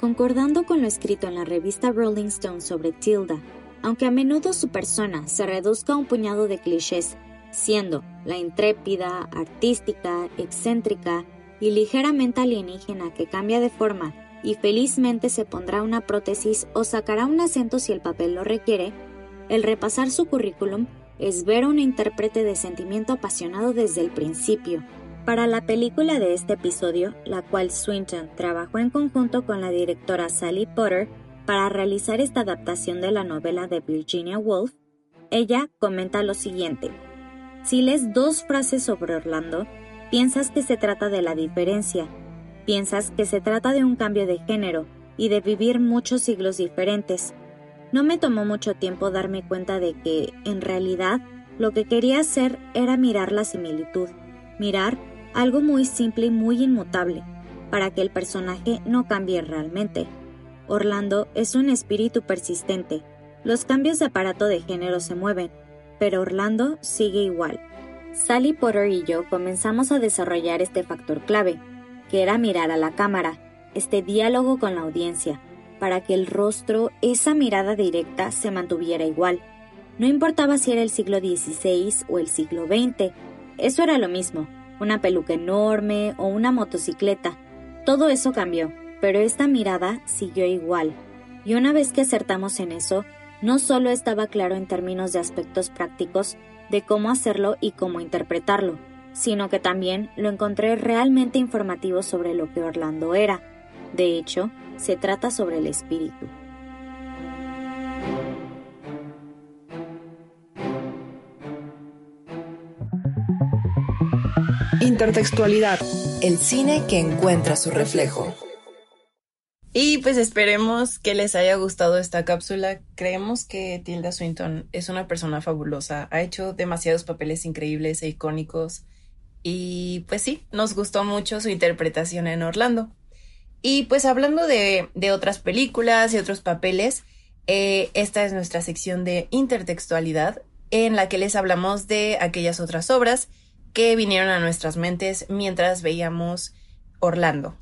Concordando con lo escrito en la revista Rolling Stone sobre Tilda, aunque a menudo su persona se reduzca a un puñado de clichés, siendo la intrépida, artística, excéntrica y ligeramente alienígena que cambia de forma y felizmente se pondrá una prótesis o sacará un acento si el papel lo requiere, el repasar su currículum es ver a un intérprete de sentimiento apasionado desde el principio. Para la película de este episodio, la cual Swinton trabajó en conjunto con la directora Sally Potter para realizar esta adaptación de la novela de Virginia Woolf, ella comenta lo siguiente. Si lees dos frases sobre Orlando, piensas que se trata de la diferencia Piensas que se trata de un cambio de género y de vivir muchos siglos diferentes. No me tomó mucho tiempo darme cuenta de que, en realidad, lo que quería hacer era mirar la similitud, mirar algo muy simple y muy inmutable, para que el personaje no cambie realmente. Orlando es un espíritu persistente. Los cambios de aparato de género se mueven, pero Orlando sigue igual. Sally Potter y yo comenzamos a desarrollar este factor clave, que era mirar a la cámara, este diálogo con la audiencia, para que el rostro, esa mirada directa, se mantuviera igual. No importaba si era el siglo XVI o el siglo XX, eso era lo mismo, una peluca enorme o una motocicleta. Todo eso cambió, pero esta mirada siguió igual. Y una vez que acertamos en eso, no solo estaba claro en términos de aspectos prácticos de cómo hacerlo y cómo interpretarlo, sino que también lo encontré realmente informativo sobre lo que Orlando era. De hecho, se trata sobre el espíritu. Intertextualidad. El cine que encuentra su reflejo. Y pues esperemos que les haya gustado esta cápsula. Creemos que Tilda Swinton es una persona fabulosa. Ha hecho demasiados papeles increíbles e icónicos. Y pues sí, nos gustó mucho su interpretación en Orlando. Y pues hablando de, otras películas y otros papeles, eh, esta es nuestra sección de intertextualidad en la que les hablamos de aquellas otras obras que vinieron a nuestras mentes mientras veíamos Orlando.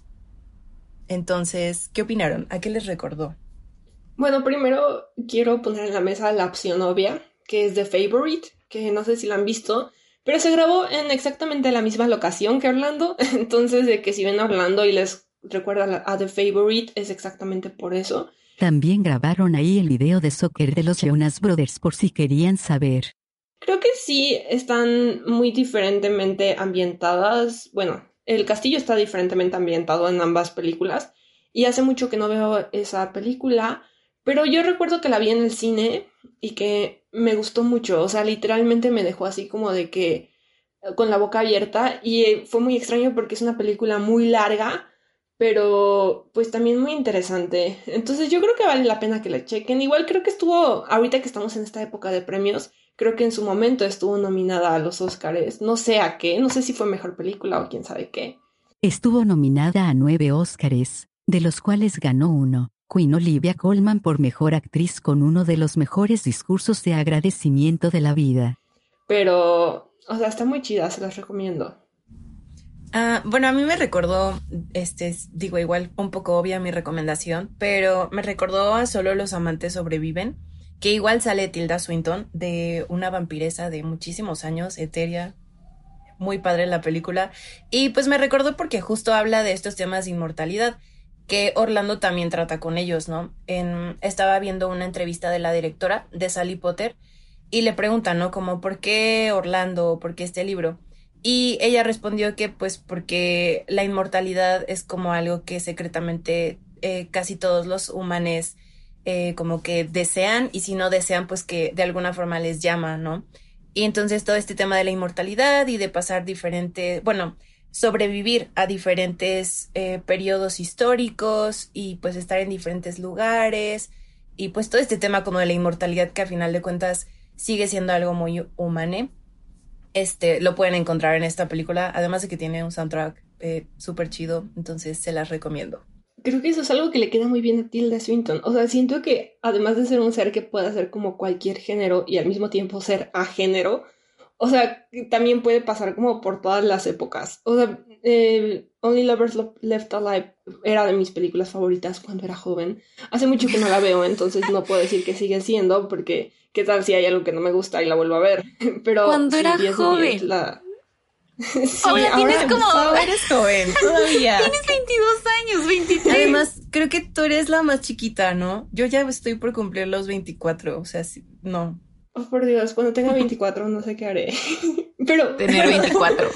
Entonces, ¿qué opinaron? ¿A qué les recordó? Bueno, primero quiero poner en la mesa la opción obvia, que es The Favorite, que no sé si la han visto, pero se grabó en exactamente la misma locación que Orlando, entonces de que si ven Orlando y les recuerda a The Favorite es exactamente por eso. También grabaron ahí el video de soccer de los Jonas Brothers por si querían saber. Creo que sí están muy diferentemente ambientadas. Bueno, el castillo está diferentemente ambientado en ambas películas. Y hace mucho que no veo esa película. Pero yo recuerdo que la vi en el cine y que me gustó mucho. O sea, literalmente me dejó así como de que con la boca abierta. Y fue muy extraño porque es una película muy larga. Pero pues también muy interesante. Entonces yo creo que vale la pena que la chequen. Igual creo que estuvo, ahorita que estamos en esta época de premios, creo que en su momento estuvo nominada a los Oscars, no sé a qué, no sé si fue mejor película o quién sabe qué. Estuvo nominada a nueve Oscars, de los cuales ganó uno, Queen Olivia Colman por mejor actriz con uno de los mejores discursos de agradecimiento de la vida. Pero, o sea, está muy chida, se las recomiendo. Ah, bueno, a mí me recordó, este, digo igual un poco obvia mi recomendación, pero me recordó a Solo los amantes sobreviven que igual sale Tilda Swinton de una vampiresa de muchísimos años, etérea, muy padre la película, y pues me recordó porque justo habla de estos temas de inmortalidad, que Orlando también trata con ellos, ¿no? Estaba viendo una entrevista de la directora de Sally Potter y le preguntan, ¿no? Como, ¿por qué Orlando? ¿Por qué este libro? Y ella respondió que pues porque la inmortalidad es como algo que secretamente eh, casi todos los humanos eh, como que desean y si no desean, pues que de alguna forma les llama, ¿no? Y entonces todo este tema de la inmortalidad y de pasar diferentes, bueno, sobrevivir a diferentes eh, periodos históricos y pues estar en diferentes lugares y pues todo este tema como de la inmortalidad que a final de cuentas sigue siendo algo muy humano. Este, lo pueden encontrar en esta película, además de que tiene un soundtrack eh, súper chido, entonces se las recomiendo creo que eso es algo que le queda muy bien a Tilda Swinton. O sea, siento que además de ser un ser que pueda ser como cualquier género y al mismo tiempo ser a género, o sea, también puede pasar como por todas las épocas. O sea, Only Lovers Left Alive era de mis películas favoritas cuando era joven. Hace mucho que no la veo, entonces no puedo decir que sigue siendo, porque qué tal si hay algo que no me gusta y la vuelvo a ver. Pero cuando era joven. la, Sí, ahora tienes como. Eres joven, todavía. tienes 22 años, 23. Además, creo que tú eres la más chiquita, ¿no? Yo ya estoy por cumplir los 24, o sea, no. Oh, por Dios, cuando tenga 24 no sé qué haré. Pero. Tener 24.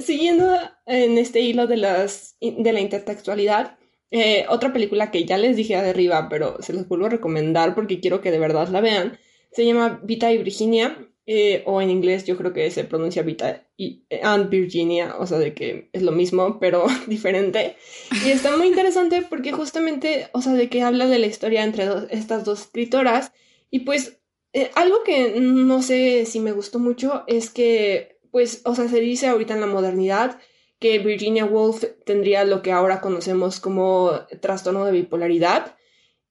Siguiendo en este hilo de, las, de la intertextualidad, eh, otra película que ya les dije de arriba, pero se los vuelvo a recomendar porque quiero que de verdad la vean, se llama Vita y Virginia. Eh, o en inglés yo creo que se pronuncia Vita y eh, and Virginia, o sea, de que es lo mismo, pero diferente. Y está muy interesante porque justamente, o sea, de que habla de la historia entre estas dos escritoras. Y pues, eh, algo que no sé si me gustó mucho es que, pues, o sea, se dice ahorita en la modernidad que Virginia Woolf tendría lo que ahora conocemos como trastorno de bipolaridad.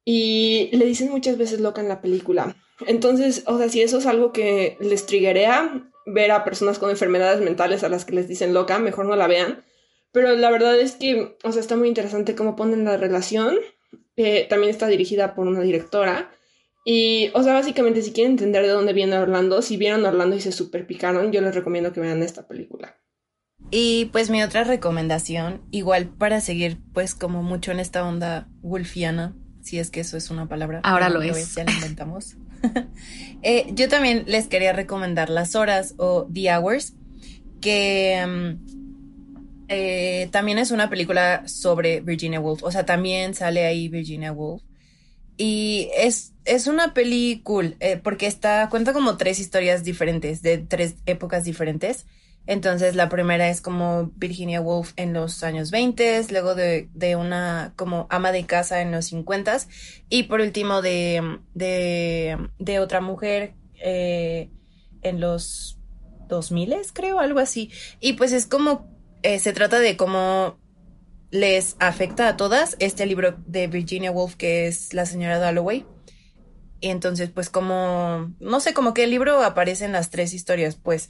Y le dicen muchas veces loca en la película. Entonces, o sea, si eso es algo que les triguea, ver a personas con enfermedades mentales a las que les dicen loca, mejor no la vean. Pero la verdad es que, o sea, está muy interesante cómo ponen la relación. Eh, también está dirigida por una directora. Y, o sea, básicamente, si quieren entender de dónde viene Orlando, si vieron Orlando y se super picaron, yo les recomiendo que vean esta película. Y pues mi otra recomendación, igual para seguir pues como mucho en esta onda wolfiana, si es que eso es una palabra. Ahora lo es. Ya la inventamos. Eh, yo también les quería recomendar Las Horas o The Hours, que mm, eh, también es una película sobre Virginia Woolf. O sea, también sale ahí Virginia Woolf. Y es, es una peli cool, eh, porque está, cuenta como tres historias diferentes, de tres épocas diferentes. Entonces la primera es como Virginia Woolf en los años 20, luego de, de, una como ama de casa en los 50 y por último de, de, otra mujer eh, en los 2000 creo, algo así. Y pues es como, eh, se trata de cómo les afecta a todas este libro de Virginia Woolf que es La señora Dalloway. Y entonces pues como, no sé, como que libro aparece en las tres historias, pues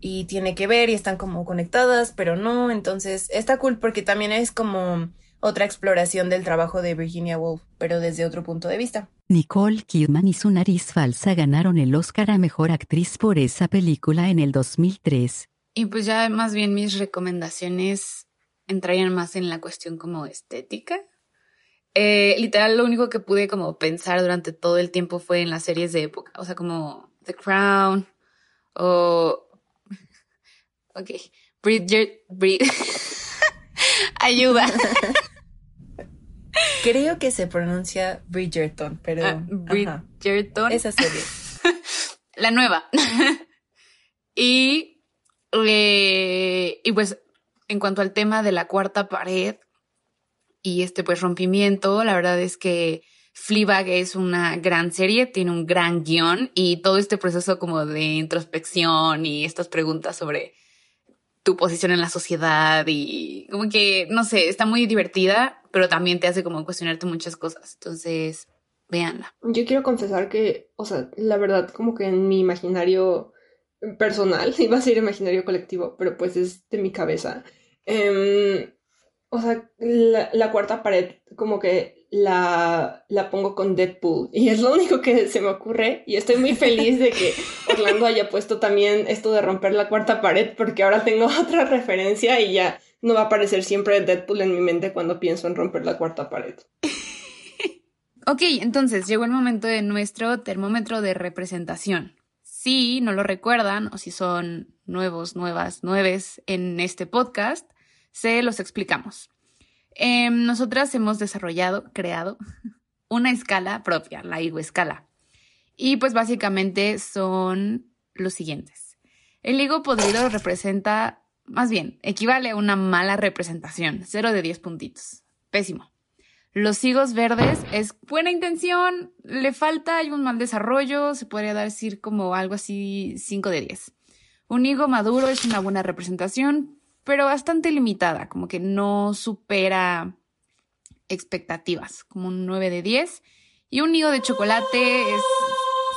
y tiene que ver y están como conectadas, pero no, entonces está cool porque también es como otra exploración del trabajo de Virginia Woolf, pero desde otro punto de vista. Nicole Kidman y su nariz falsa ganaron el Oscar a Mejor Actriz por esa película en el 2003. Y pues ya más bien mis recomendaciones entrarían más en la cuestión como estética. Eh, literal, lo único que pude como pensar durante todo el tiempo fue en las series de época, o sea, como The Crown o Ok. Bridger. Ayuda. Creo que se pronuncia Bridgerton, pero. Ah, Bridgerton. Esa serie. La nueva. y. Eh, y pues, en cuanto al tema de la cuarta pared y este pues rompimiento, la verdad es que Fleabag es una gran serie, tiene un gran guion y todo este proceso como de introspección y estas preguntas sobre tu posición en la sociedad y como que, no sé, está muy divertida, pero también te hace como cuestionarte muchas cosas. Entonces, véanla. Yo quiero confesar que, o sea, la verdad, como que en mi imaginario personal, iba a ser imaginario colectivo, pero pues es de mi cabeza. Em, o sea, la, cuarta pared como que la, la pongo con Deadpool y es lo único que se me ocurre y estoy muy feliz de que Orlando haya puesto también esto de romper la cuarta pared porque ahora tengo otra referencia y ya no va a aparecer siempre Deadpool en mi mente cuando pienso en romper la cuarta pared. ok, entonces llegó el momento de nuestro termómetro de representación. Si no lo recuerdan o si son nuevos, nuevas, nueves en este podcast, se los explicamos. Em, nosotras hemos desarrollado, creado una escala propia, la Higo escala. Y pues básicamente son los siguientes. El higo podrido representa, más bien, equivale a una mala representación, 0 de 10 puntitos. Pésimo. Los higos verdes es buena intención, le falta, hay un mal desarrollo, se podría decir como algo así 5 de 10. Un higo maduro es una buena representación, pero bastante limitada, como que no supera expectativas, como un 9 de 10. Y un nido de chocolate es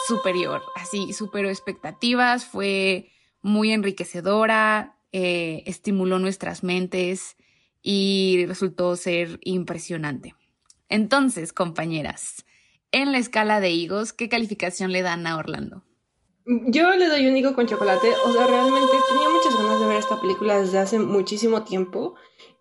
superior, así, superó expectativas, fue muy enriquecedora, eh, estimuló nuestras mentes y resultó ser impresionante. Entonces, compañeras, en la escala de higos, ¿qué calificación le dan a Orlando? Yo le doy un con chocolate. O sea, realmente tenía muchas ganas de ver esta película desde hace muchísimo tiempo.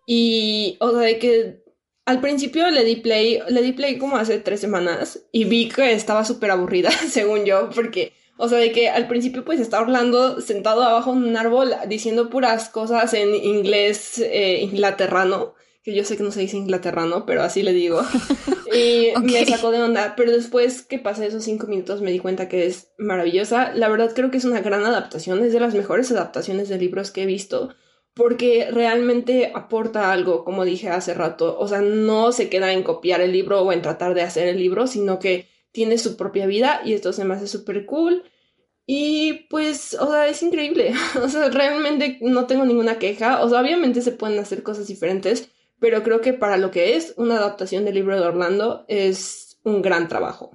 Y, o sea, de que al principio le di play, le di play como hace tres semanas y vi que estaba súper aburrida, según yo, porque, o sea, de que al principio pues está Orlando sentado abajo en un árbol diciendo puras cosas en inglés eh, inglaterrano que yo sé que no se dice inglaterrano, pero así le digo. y me sacó de onda, pero después que pasé esos cinco minutos me di cuenta que es maravillosa. La verdad creo que es una gran adaptación, es de las mejores adaptaciones de libros que he visto, porque realmente aporta algo, como dije hace rato. O sea, no se queda en copiar el libro o en tratar de hacer el libro, sino que tiene su propia vida y esto se me hace súper cool. Y pues, o sea, es increíble. O sea, realmente no tengo ninguna queja. O sea, obviamente se pueden hacer cosas diferentes, pero creo que para lo que es una adaptación del libro de Orlando es un gran trabajo.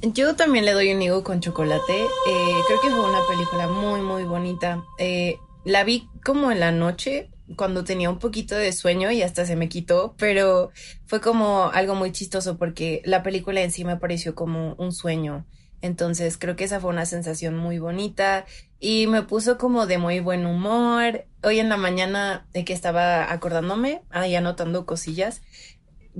Yo también le doy un higo con chocolate. Eh, creo que fue una película muy, muy bonita. Eh, la vi como en la noche, cuando tenía un poquito de sueño y hasta se me quitó, pero fue como algo muy chistoso porque la película en sí me pareció como un sueño. Entonces creo que esa fue una sensación muy bonita y me puso como de muy buen humor. Hoy en la mañana de que estaba acordándome, ahí anotando cosillas,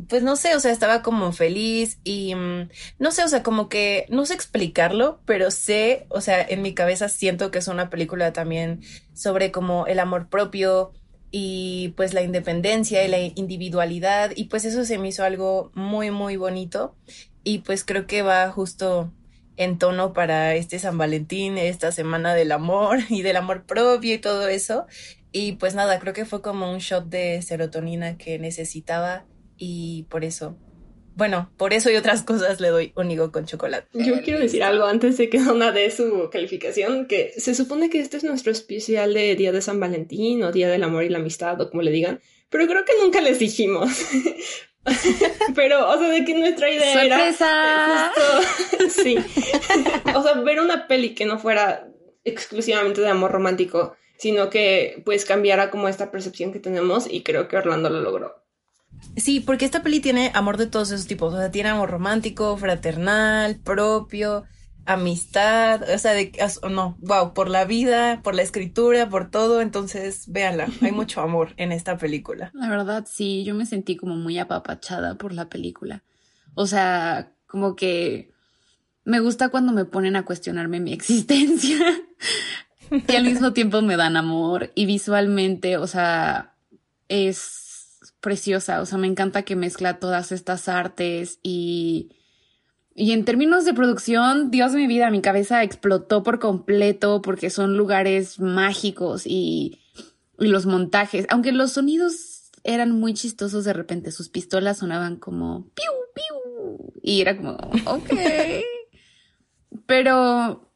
pues no sé, o sea, estaba como feliz y mm, no sé, o sea, como que no sé explicarlo, pero sé, o sea, en mi cabeza siento que es una película también sobre como el amor propio y pues la independencia y la individualidad y pues eso se me hizo algo muy, muy bonito y pues creo que va justo en tono para este San Valentín, esta semana del amor y del amor propio y todo eso. Y pues nada, creo que fue como un shot de serotonina que necesitaba y por eso, bueno, por eso y otras cosas le doy un higo con chocolate. Yo quiero decir algo antes de que una dé su calificación, que se supone que este es nuestro especial de Día de San Valentín o Día del Amor y la Amistad o como le digan, pero creo que nunca les dijimos. pero, o sea, de que nuestra idea era justo, sí, o sea, ver una peli que no fuera exclusivamente de amor romántico, sino que pues cambiara como esta percepción que tenemos y creo que Orlando lo logró. Sí, porque esta peli tiene amor de todos esos tipos. O sea, tiene amor romántico, fraternal, propio, amistad, o sea, de, no, wow, por la vida, por la escritura, por todo. Entonces, véanla, hay mucho amor en esta película. La verdad, sí, yo me sentí como muy apapachada por la película. O sea, como que me gusta cuando me ponen a cuestionarme mi existencia y al mismo tiempo me dan amor y visualmente, o sea, es preciosa, o sea, me encanta que mezcla todas estas artes y... Y en términos de producción, Dios mi vida, mi cabeza explotó por completo porque son lugares mágicos y, y los montajes, aunque los sonidos eran muy chistosos de repente, sus pistolas sonaban como piu, piu, y era como, ok. Pero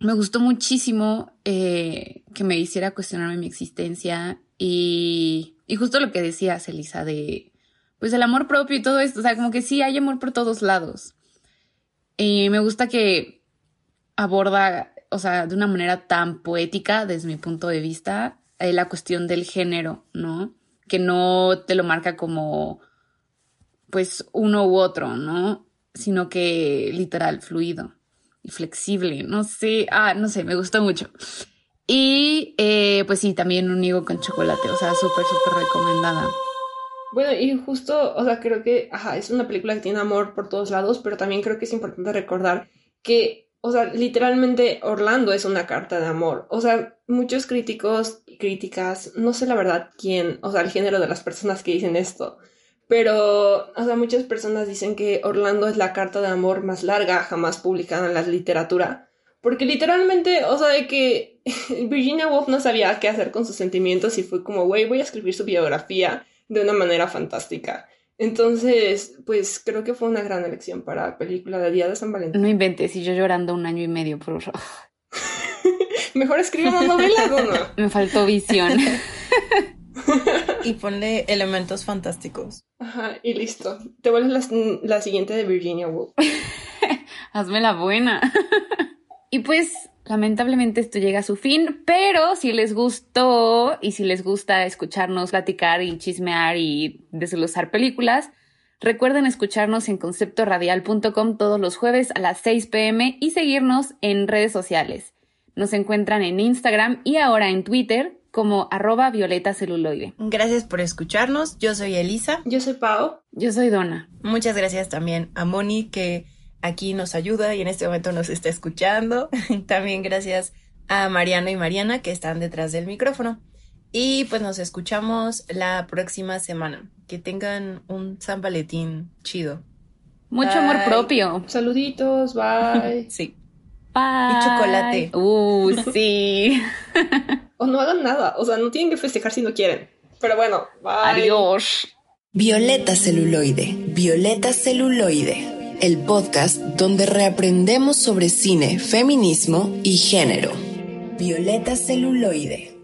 me gustó muchísimo eh, que me hiciera cuestionarme mi existencia y y justo lo que decías, Elisa, de pues el amor propio y todo esto, o sea, como que sí hay amor por todos lados. Y me gusta que aborda, o sea, de una manera tan poética, desde mi punto de vista, eh, la cuestión del género, ¿no? Que no te lo marca como, pues, uno u otro, ¿no? Sino que literal, fluido y flexible, no sé, ah, no sé, me gustó mucho. Y eh, pues sí, también un higo con chocolate, o sea, súper, súper recomendada. Bueno, y justo, o sea, creo que, es una película que tiene amor por todos lados, pero también creo que es importante recordar que, o sea, literalmente Orlando es una carta de amor. O sea, muchos críticos y críticas, no sé la verdad quién, o sea, el género de las personas que dicen esto, pero, o sea, muchas personas dicen que Orlando es la carta de amor más larga jamás publicada en la literatura porque literalmente, o sea, de que Virginia Woolf no sabía qué hacer con sus sentimientos y fue como, güey, voy a escribir su biografía de una manera fantástica. Entonces, pues creo que fue una gran elección para película de Día de San Valentín. No inventes, y yo llorando un año y medio por... Mejor escribe una novela, Donna. Me faltó visión. y ponle elementos fantásticos. Ajá, y listo. Te vuelves la, la siguiente de Virginia Woolf. Hazme la buena. Y pues lamentablemente esto llega a su fin, pero si les gustó y si les gusta escucharnos platicar y chismear y desglosar películas, recuerden escucharnos en conceptoradial.com todos los jueves a las 6 pm y seguirnos en redes sociales. Nos encuentran en Instagram y ahora en Twitter como arroba violeta celuloide. Gracias por escucharnos. Yo soy Elisa. Yo soy Pau. Yo soy Donna. Muchas gracias también a Moni que aquí nos ayuda y en este momento nos está escuchando. También gracias a Mariano y Mariana que están detrás del micrófono. Y pues nos escuchamos la próxima semana. Que tengan un San Valentín chido. Mucho amor propio. Saluditos, bye. sí. Bye. Y chocolate. Uh, sí. o no hagan nada. O sea, no tienen que festejar si no quieren. Pero bueno, bye. Adiós. Violeta celuloide. Violeta celuloide el podcast donde reaprendemos sobre cine, feminismo y género. Violeta celuloide.